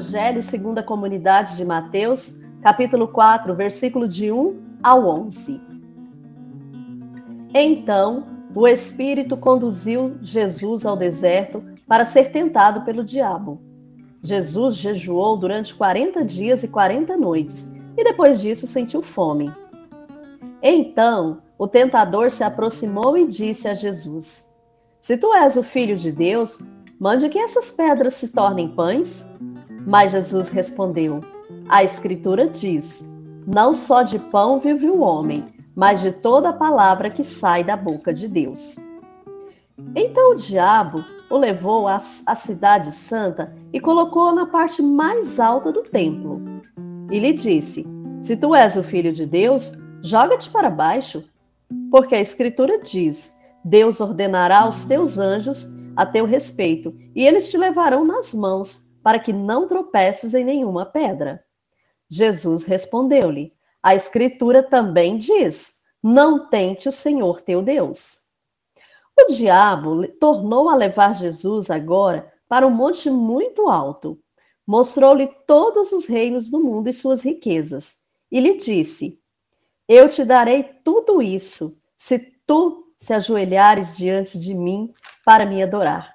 Evangelho segundo a comunidade de Mateus, capítulo 4, versículo de 1 ao 11. Então, o Espírito conduziu Jesus ao deserto para ser tentado pelo diabo. Jesus jejuou durante 40 dias e 40 noites, e depois disso sentiu fome. Então, o tentador se aproximou e disse a Jesus: Se tu és o filho de Deus, mande que essas pedras se tornem pães. Mas Jesus respondeu: A Escritura diz: Não só de pão vive o homem, mas de toda palavra que sai da boca de Deus. Então o diabo o levou à, à cidade santa e colocou-o na parte mais alta do templo. E lhe disse: Se tu és o filho de Deus, joga-te para baixo, porque a Escritura diz: Deus ordenará aos teus anjos a teu respeito, e eles te levarão nas mãos para que não tropeces em nenhuma pedra. Jesus respondeu-lhe: A Escritura também diz: Não tente o Senhor teu Deus. O diabo tornou a levar Jesus agora para um monte muito alto. Mostrou-lhe todos os reinos do mundo e suas riquezas. E lhe disse: Eu te darei tudo isso, se tu se ajoelhares diante de mim para me adorar.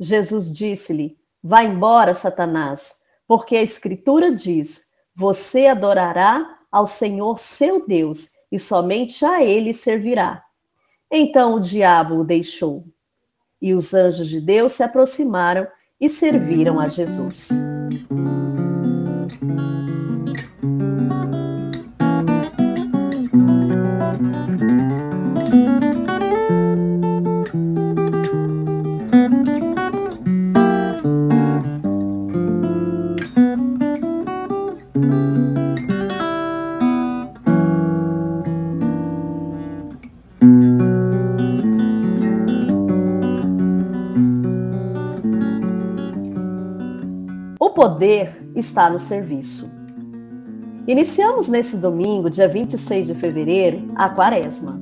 Jesus disse-lhe: Vá embora, Satanás, porque a Escritura diz: Você adorará ao Senhor seu Deus e somente a ele servirá. Então o diabo o deixou. E os anjos de Deus se aproximaram e serviram a Jesus. Poder está no serviço. Iniciamos nesse domingo, dia 26 de fevereiro, a Quaresma.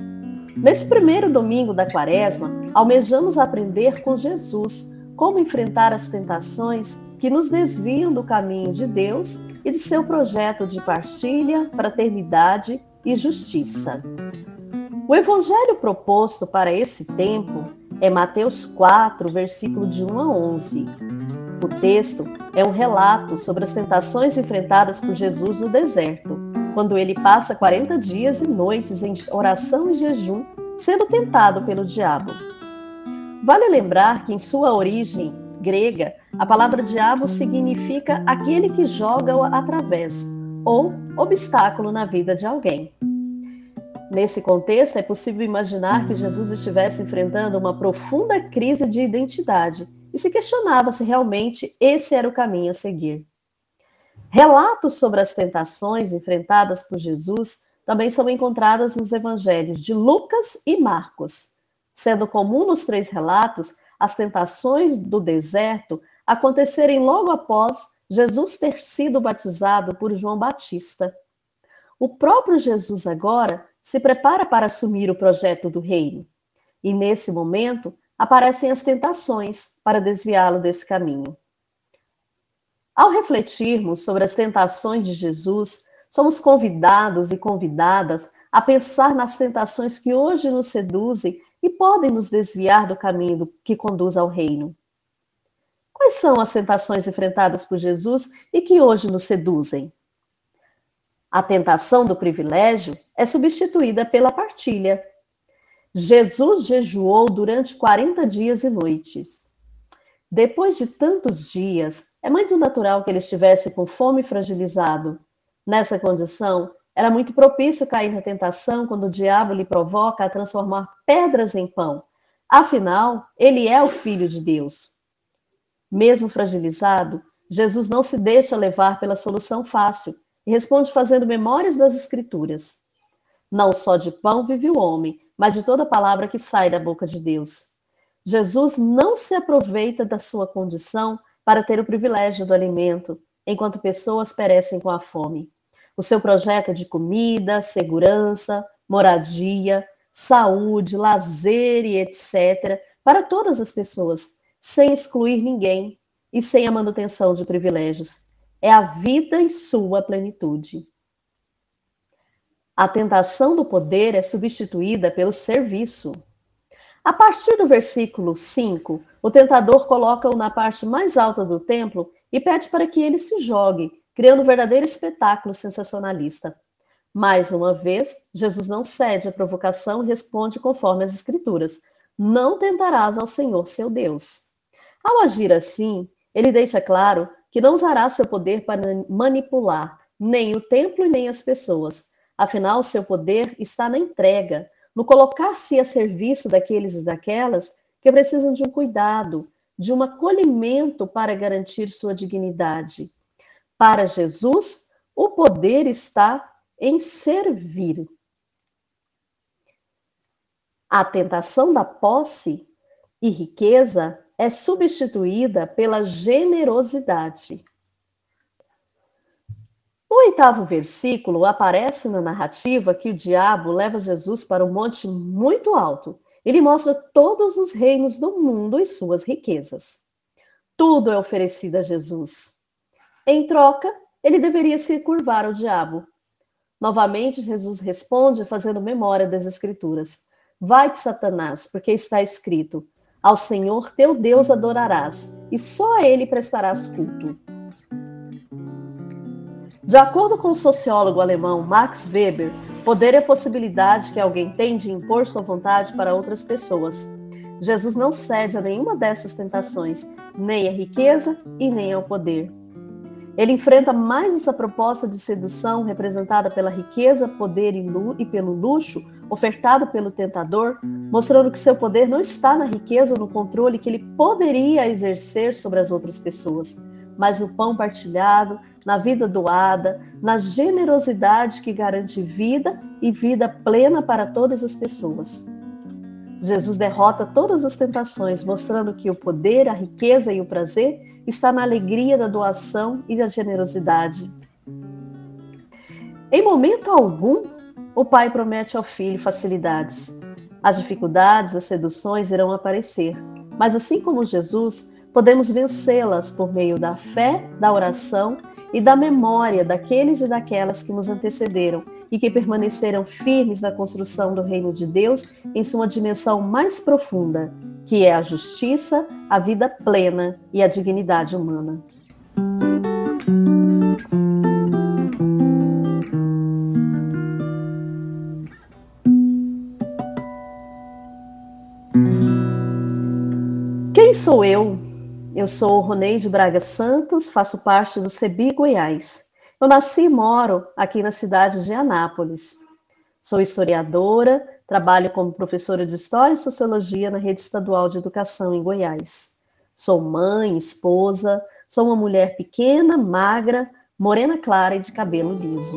Nesse primeiro domingo da Quaresma, almejamos aprender com Jesus como enfrentar as tentações que nos desviam do caminho de Deus e de seu projeto de partilha, fraternidade e justiça. O evangelho proposto para esse tempo é Mateus 4, versículo de 1 a 11. O texto é um relato sobre as tentações enfrentadas por Jesus no deserto, quando ele passa 40 dias e noites em oração e jejum, sendo tentado pelo diabo. Vale lembrar que, em sua origem grega, a palavra diabo significa aquele que joga através ou obstáculo na vida de alguém. Nesse contexto, é possível imaginar que Jesus estivesse enfrentando uma profunda crise de identidade e se questionava se realmente esse era o caminho a seguir. Relatos sobre as tentações enfrentadas por Jesus também são encontrados nos evangelhos de Lucas e Marcos, sendo comum nos três relatos as tentações do deserto acontecerem logo após Jesus ter sido batizado por João Batista. O próprio Jesus agora se prepara para assumir o projeto do reino. E nesse momento aparecem as tentações para desviá-lo desse caminho. Ao refletirmos sobre as tentações de Jesus, somos convidados e convidadas a pensar nas tentações que hoje nos seduzem e podem nos desviar do caminho que conduz ao reino. Quais são as tentações enfrentadas por Jesus e que hoje nos seduzem? A tentação do privilégio é substituída pela partilha. Jesus jejuou durante 40 dias e noites. Depois de tantos dias, é muito natural que ele estivesse com fome e fragilizado. Nessa condição, era muito propício cair na tentação quando o diabo lhe provoca a transformar pedras em pão. Afinal, ele é o Filho de Deus. Mesmo fragilizado, Jesus não se deixa levar pela solução fácil e responde fazendo memórias das Escrituras. Não só de pão vive o homem, mas de toda palavra que sai da boca de Deus. Jesus não se aproveita da sua condição para ter o privilégio do alimento, enquanto pessoas perecem com a fome. O seu projeto é de comida, segurança, moradia, saúde, lazer e etc., para todas as pessoas, sem excluir ninguém e sem a manutenção de privilégios. É a vida em sua plenitude. A tentação do poder é substituída pelo serviço. A partir do versículo 5, o tentador coloca-o na parte mais alta do templo e pede para que ele se jogue, criando um verdadeiro espetáculo sensacionalista. Mais uma vez, Jesus não cede à provocação e responde conforme as Escrituras: Não tentarás ao Senhor seu Deus. Ao agir assim, ele deixa claro que não usará seu poder para manipular nem o templo e nem as pessoas. Afinal, seu poder está na entrega, no colocar-se a serviço daqueles e daquelas que precisam de um cuidado, de um acolhimento para garantir sua dignidade. Para Jesus, o poder está em servir. A tentação da posse e riqueza é substituída pela generosidade. No oitavo versículo, aparece na narrativa que o diabo leva Jesus para um monte muito alto. Ele mostra todos os reinos do mundo e suas riquezas. Tudo é oferecido a Jesus. Em troca, ele deveria se curvar ao diabo. Novamente, Jesus responde fazendo memória das Escrituras: Vai-te, Satanás, porque está escrito: Ao Senhor teu Deus adorarás, e só a ele prestarás culto. De acordo com o sociólogo alemão Max Weber, poder é a possibilidade que alguém tem de impor sua vontade para outras pessoas. Jesus não cede a nenhuma dessas tentações, nem à riqueza e nem ao poder. Ele enfrenta mais essa proposta de sedução representada pela riqueza, poder e pelo luxo ofertado pelo tentador, mostrando que seu poder não está na riqueza ou no controle que ele poderia exercer sobre as outras pessoas, mas no pão partilhado, na vida doada, na generosidade que garante vida e vida plena para todas as pessoas. Jesus derrota todas as tentações, mostrando que o poder, a riqueza e o prazer está na alegria da doação e da generosidade. Em momento algum, o pai promete ao filho facilidades. As dificuldades, as seduções irão aparecer, mas assim como Jesus, podemos vencê-las por meio da fé, da oração e da memória daqueles e daquelas que nos antecederam e que permaneceram firmes na construção do reino de Deus em sua dimensão mais profunda, que é a justiça, a vida plena e a dignidade humana. Quem sou eu eu sou Roneide Braga Santos, faço parte do CEBI Goiás. Eu nasci e moro aqui na cidade de Anápolis. Sou historiadora, trabalho como professora de História e Sociologia na Rede Estadual de Educação em Goiás. Sou mãe, esposa, sou uma mulher pequena, magra, morena clara e de cabelo liso.